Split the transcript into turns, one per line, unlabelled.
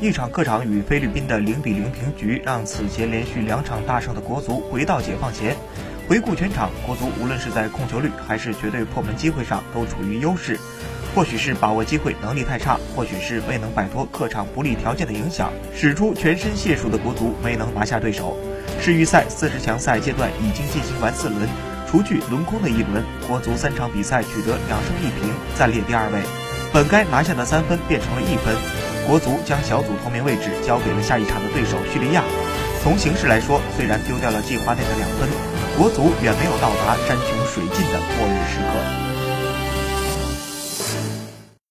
一场客场与菲律宾的零比零平局，让此前连续两场大胜的国足回到解放前。回顾全场，国足无论是在控球率还是绝对破门机会上都处于优势。或许是把握机会能力太差，或许是未能摆脱客场不利条件的影响，使出全身解数的国足没能拿下对手。世预赛四十强赛阶段已经进行完四轮，除去轮空的一轮，国足三场比赛取得两胜一平，暂列第二位。本该拿下的三分变成了一分，国足将小组头名位置交给了下一场的对手叙利亚。从形势来说，虽然丢掉了计划内的两分，国足远没有到达山穷水尽的末日时刻。